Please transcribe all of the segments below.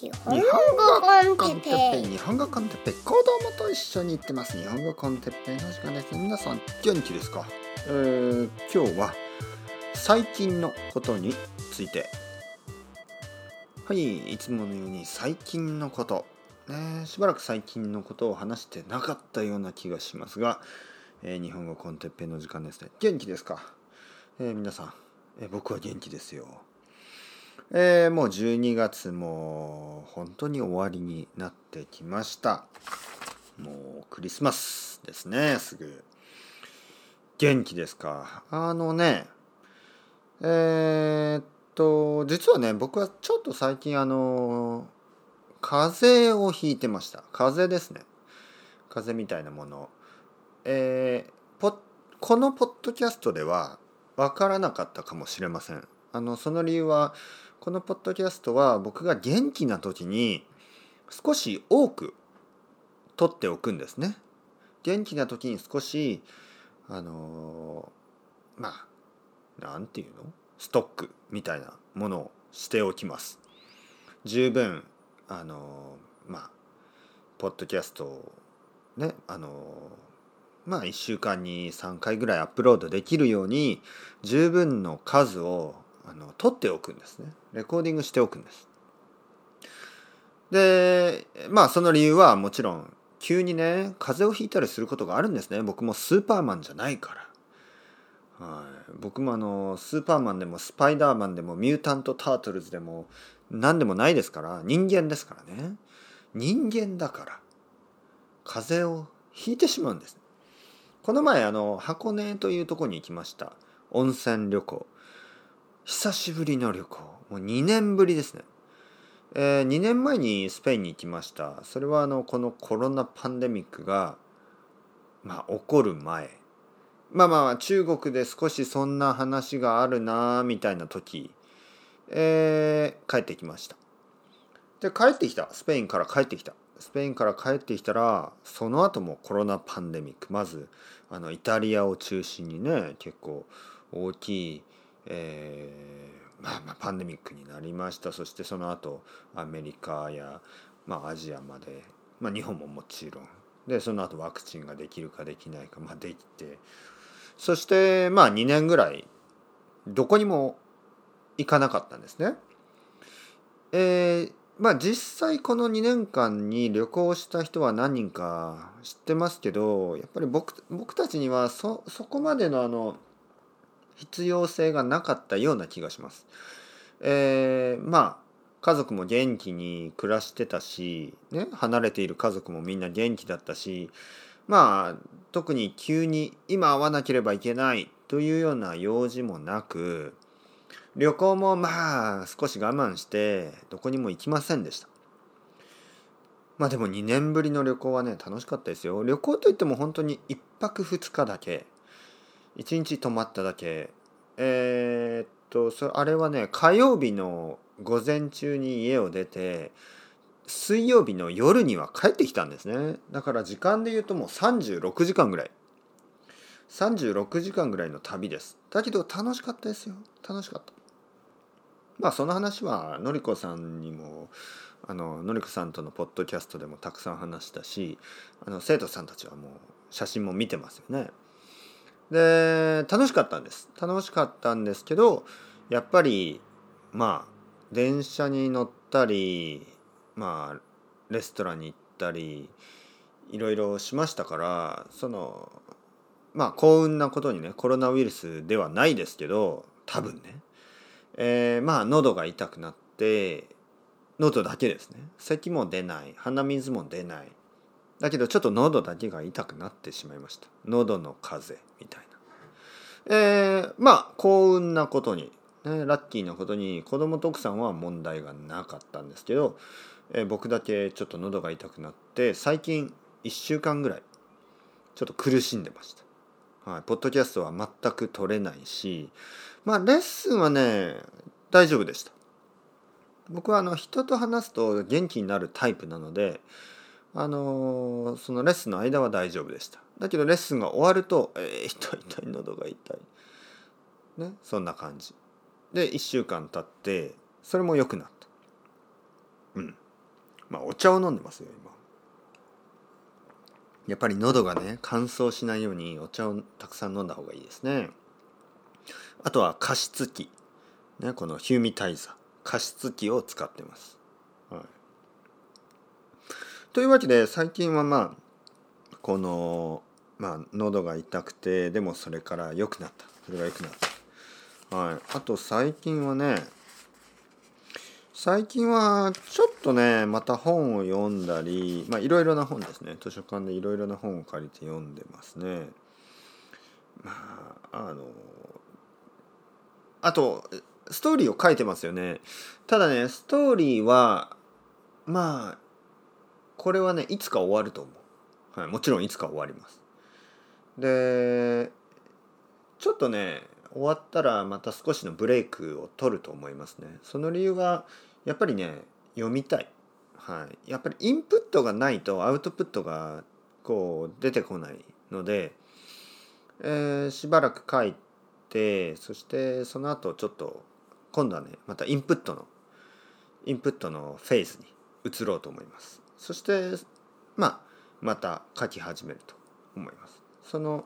日本語コンテッペイ。日本語コンテッペイ。子供と一緒に行ってます。日本語コンテッペイの時間です。皆さん元気ですか、えー、今日は最近のことについて。はいいつものように最近のこと。ねしばらく最近のことを話してなかったような気がしますが、えー、日本語コンテッペイの時間ですね。元気ですか、えー、皆さん、えー、僕は元気ですよ。えー、もう12月も本当に終わりになってきました。もうクリスマスですねすぐ。元気ですか？あのねえー、っと実はね僕はちょっと最近あの風邪をひいてました。風邪ですね。風邪みたいなもの。えー、このポッドキャストでは分からなかったかもしれません。あのその理由はこのポッドキャストは僕が元気な時に少し多く撮っておくんですね。元気な時に少しあのまあなんていうの？ストックみたいなものをしておきます。十分あのまあポッドキャストをねあのまあ1週間に3回ぐらいアップロードできるように十分の数をあの撮っておくんですね。レコーディングしておくんです。でまあその理由はもちろん急にね風邪をひいたりすることがあるんですね。僕もスーパーマンじゃないから。はい。僕もあのスーパーマンでもスパイダーマンでもミュータント・タートルズでも何でもないですから。人間ですからね。人間だから。風邪をひいてしまうんです。この前あの箱根というとこに行きました。温泉旅行。久しぶりの旅行。もう2年ぶりですね、えー、2年前にスペインに行きました。それはあのこのコロナパンデミックがまあ起こる前。まあまあ中国で少しそんな話があるなみたいな時、えー、帰ってきました。で帰ってきた。スペインから帰ってきた。スペインから帰ってきたらその後もコロナパンデミック。まずあのイタリアを中心にね結構大きいえー、まあ、まあパンデミックになりました。そしてその後アメリカや、まあ、アジアまで、まあ、日本ももちろん。でその後ワクチンができるかできないか、まあ、できて。そしてまあ2年ぐらいどこにも行かなかったんですね。えー、まあ実際この2年間に旅行した人は何人か知ってますけどやっぱり僕僕たちにはそそこまでのあの必要性がなかったような気がします。えー、まあ家族も元気に暮らしてたし、ね、離れている家族もみんな元気だったしまあ特に急に今会わなければいけないというような用事もなく旅行もまあ少し我慢してどこにも行きませんでした。まあでも2年ぶりの旅行はね楽しかったですよ。旅行といっても本当に1泊2日だけ1日泊まっただけ。えー、っとそれあれはね火曜日の午前中に家を出て水曜日の夜には帰ってきたんですね。だから時間で言うともう36時間ぐらい。36時間ぐらいの旅です。だけど楽しかったですよ。楽しかった。まあその話はのりこさんにもあののりこさんとのポッドキャストでもたくさん話したしあの生徒さんたちはもう写真も見てますよね。で楽しかったんです。楽しかったんですけどやっぱりまあ電車に乗ったりまあレストランに行ったりいろいろしましたからそのまあ幸運なことにねコロナウイルスではないですけど多分ね、えー、まあ喉が痛くなって喉だけですね。咳も出ない。鼻水も出ない。だけどちょっと喉だけが痛くなってしまいました。喉の風邪みたいな。えー、まあ幸運なことに、ね、ラッキーなことに子供と奥さんは問題がなかったんですけど、えー、僕だけちょっと喉が痛くなって最近1週間ぐらいちょっと苦しんでました、はい、ポッドキャストは全く取れないしまあレッスンはね大丈夫でした。僕はあの人と話すと元気になるタイプなのであのそのレッスンの間は大丈夫でした。だけどレッスンが終わると「えー、痛い痛い喉が痛い」ねそんな感じ。で1週間経ってそれも良くなった。うん。まあお茶を飲んでますよ今。やっぱり喉がね乾燥しないようにお茶をたくさん飲んだ方がいいですね。あとは加湿器。ねこのヒューミタイザー。加湿器を使ってます、というわけで最近はまあこのまあ喉が痛くてでもそれから良くなった。それが良くなった。はい。あと最近はね最近はちょっとねまた本を読んだりまあいろいろな本ですね。図書館でいろいろな本を借りて読んでますね。まああのあとストーリーを書いてますよね。ただねストーリーはまあこれはねいつか終わると思う、はい、もちろんいつか終わります。でちょっとね終わったらまた少しのブレイクを取ると思いますね。その理由はやっぱりね読みたい、はい、やっぱりインプットがないとアウトプットがこう出てこないので、えー、しばらく書いてそしてその後ちょっと今度はねまたインプットのインプットのフェーズに移ろうと思います。そしてまあまた書き始めると思います。その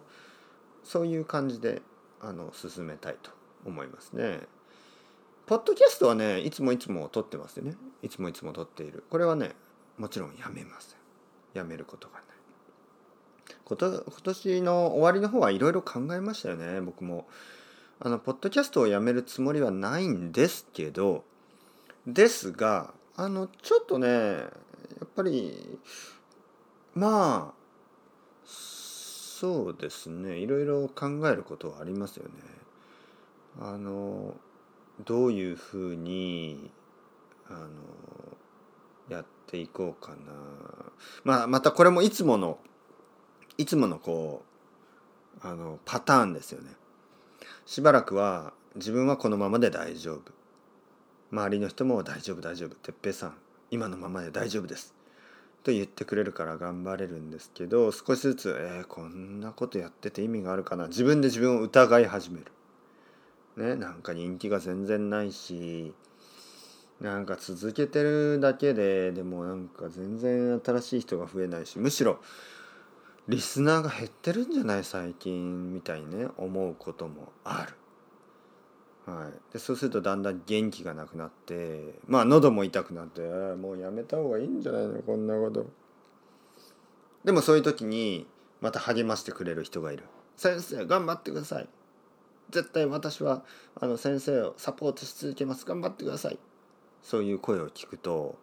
そういう感じであの進めたいと思いますね。ポッドキャストはねいつもいつも撮ってますよね。いつもいつも撮っている。これはねもちろんやめません。やめることがない。こと今年の終わりの方はいろいろ考えましたよね。僕もあのポッドキャストをやめるつもりはないんですけどですがあのちょっとねぱりまあそうですね。いろいろ考えることはありますよね。あのどういうふうにあのやっていこうかな、まあ、またこれもいつものいつものこうあのパターンですよね。しばらくは自分はこのままで大丈夫。周りの人も大丈夫大丈夫。哲平さん今のままで大丈夫です。と言ってくれるから頑張れるんですけど少しずつえー、こんなことやってて意味があるかな自分で自分を疑い始めるねなんか人気が全然ないしなんか続けてるだけででもなんか全然新しい人が増えないしむしろリスナーが減ってるんじゃない最近みたいにね思うこともある。はい、でそうするとだんだん元気がなくなってまあ喉も痛くなってもうやめた方がいいんじゃないの？こんなこと。でもそういう時にまた励ましてくれる人がいる。先生頑張ってください。絶対私はあの先生をサポートし続けます。頑張ってください。そういう声を聞くと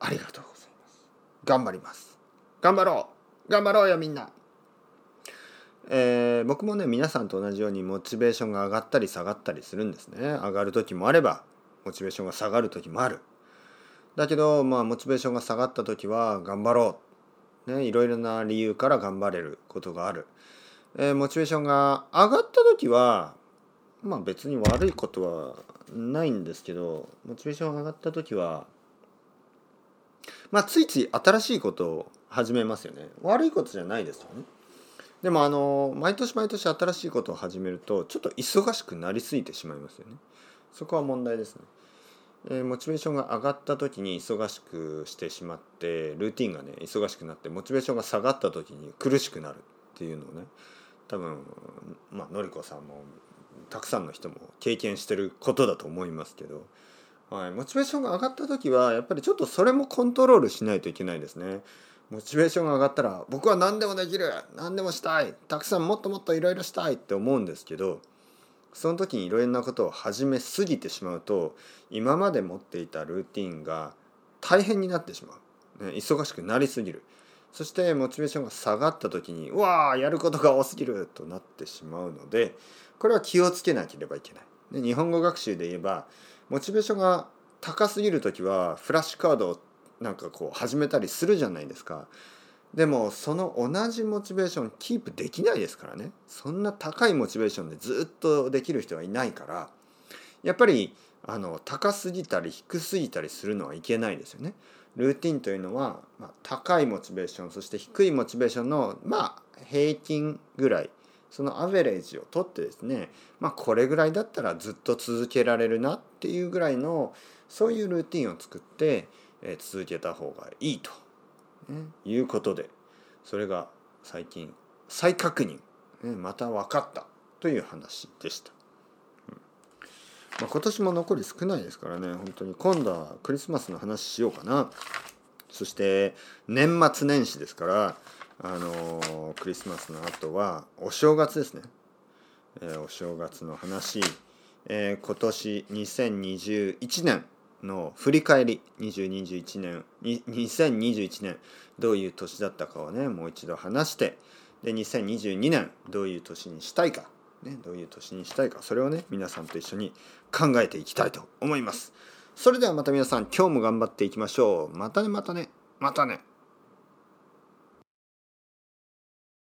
ありがとうございます。頑張ります。頑張ろう。頑張ろうよみんな。えー、僕もね皆さんと同じようにモチベーションが上がったり下がったりするんですね。上がる時もあればモチベーションが下がる時もある。だけどまあモチベーションが下がった時は頑張ろう。ねいろいろな理由から頑張れることがある。えー、モチベーションが上がった時はまあ別に悪いことはないんですけどモチベーションが上がった時はまあついつい新しいことを始めますよね。悪いことじゃないですよね。でもあの毎年毎年新しいことを始めるとちょっと忙しくなりすぎてしまいますよねそこは問題ですね、えー、モチベーションが上がった時に忙しくしてしまってルーティンがね忙しくなってモチベーションが下がった時に苦しくなるっていうのをね多分まあのりこさんもたくさんの人も経験してることだと思いますけど、はい、モチベーションが上がった時はやっぱりちょっとそれもコントロールしないといけないですね。モチベーションが上がったら僕は何でもできる何でもしたいたくさんもっともっといろいろしたいって思うんですけどその時にいろいろなことを始めすぎてしまうと今まで持っていたルーティンが大変になってしまう、忙しくなりすぎるそしてモチベーションが下がった時にうわあやることが多すぎるとなってしまうのでこれは気をつけなければいけない。日本語学習で言えばモチベーションが高すぎる時はフラッシュカードをなんかこう始めたりするじゃないですか。でもその同じモチベーションキープできないですからねそんな高いモチベーションでずっとできる人はいないからやっぱりあの高すぎたり低すぎたりするのはいけないですよね。ルーティンというのは、まあ、高いモチベーションそして低いモチベーションのまあ平均ぐらいそのアベレージを取ってですねまあこれぐらいだったらずっと続けられるなっていうぐらいのそういうルーティンを作って、えー続けた方がいいと、ね。いうことでそれが最近再確認、ねまた分かったという話でした。うん。まあ、今年も残り少ないですからね。本当に今度はクリスマスの話しようかな。そして年末年始ですからあのークリスマスの後はお正月ですね、えーお正月の話、えー今年2021年の振り返り2021年2021年どういう年だったかをねもう一度話してで2022年どういう年にしたいか、ね、どういう年にしたいかそれをね皆さんと一緒に考えていきたいと思います。それではまた皆さん今日も頑張っていきましょう。またねまたねまたね。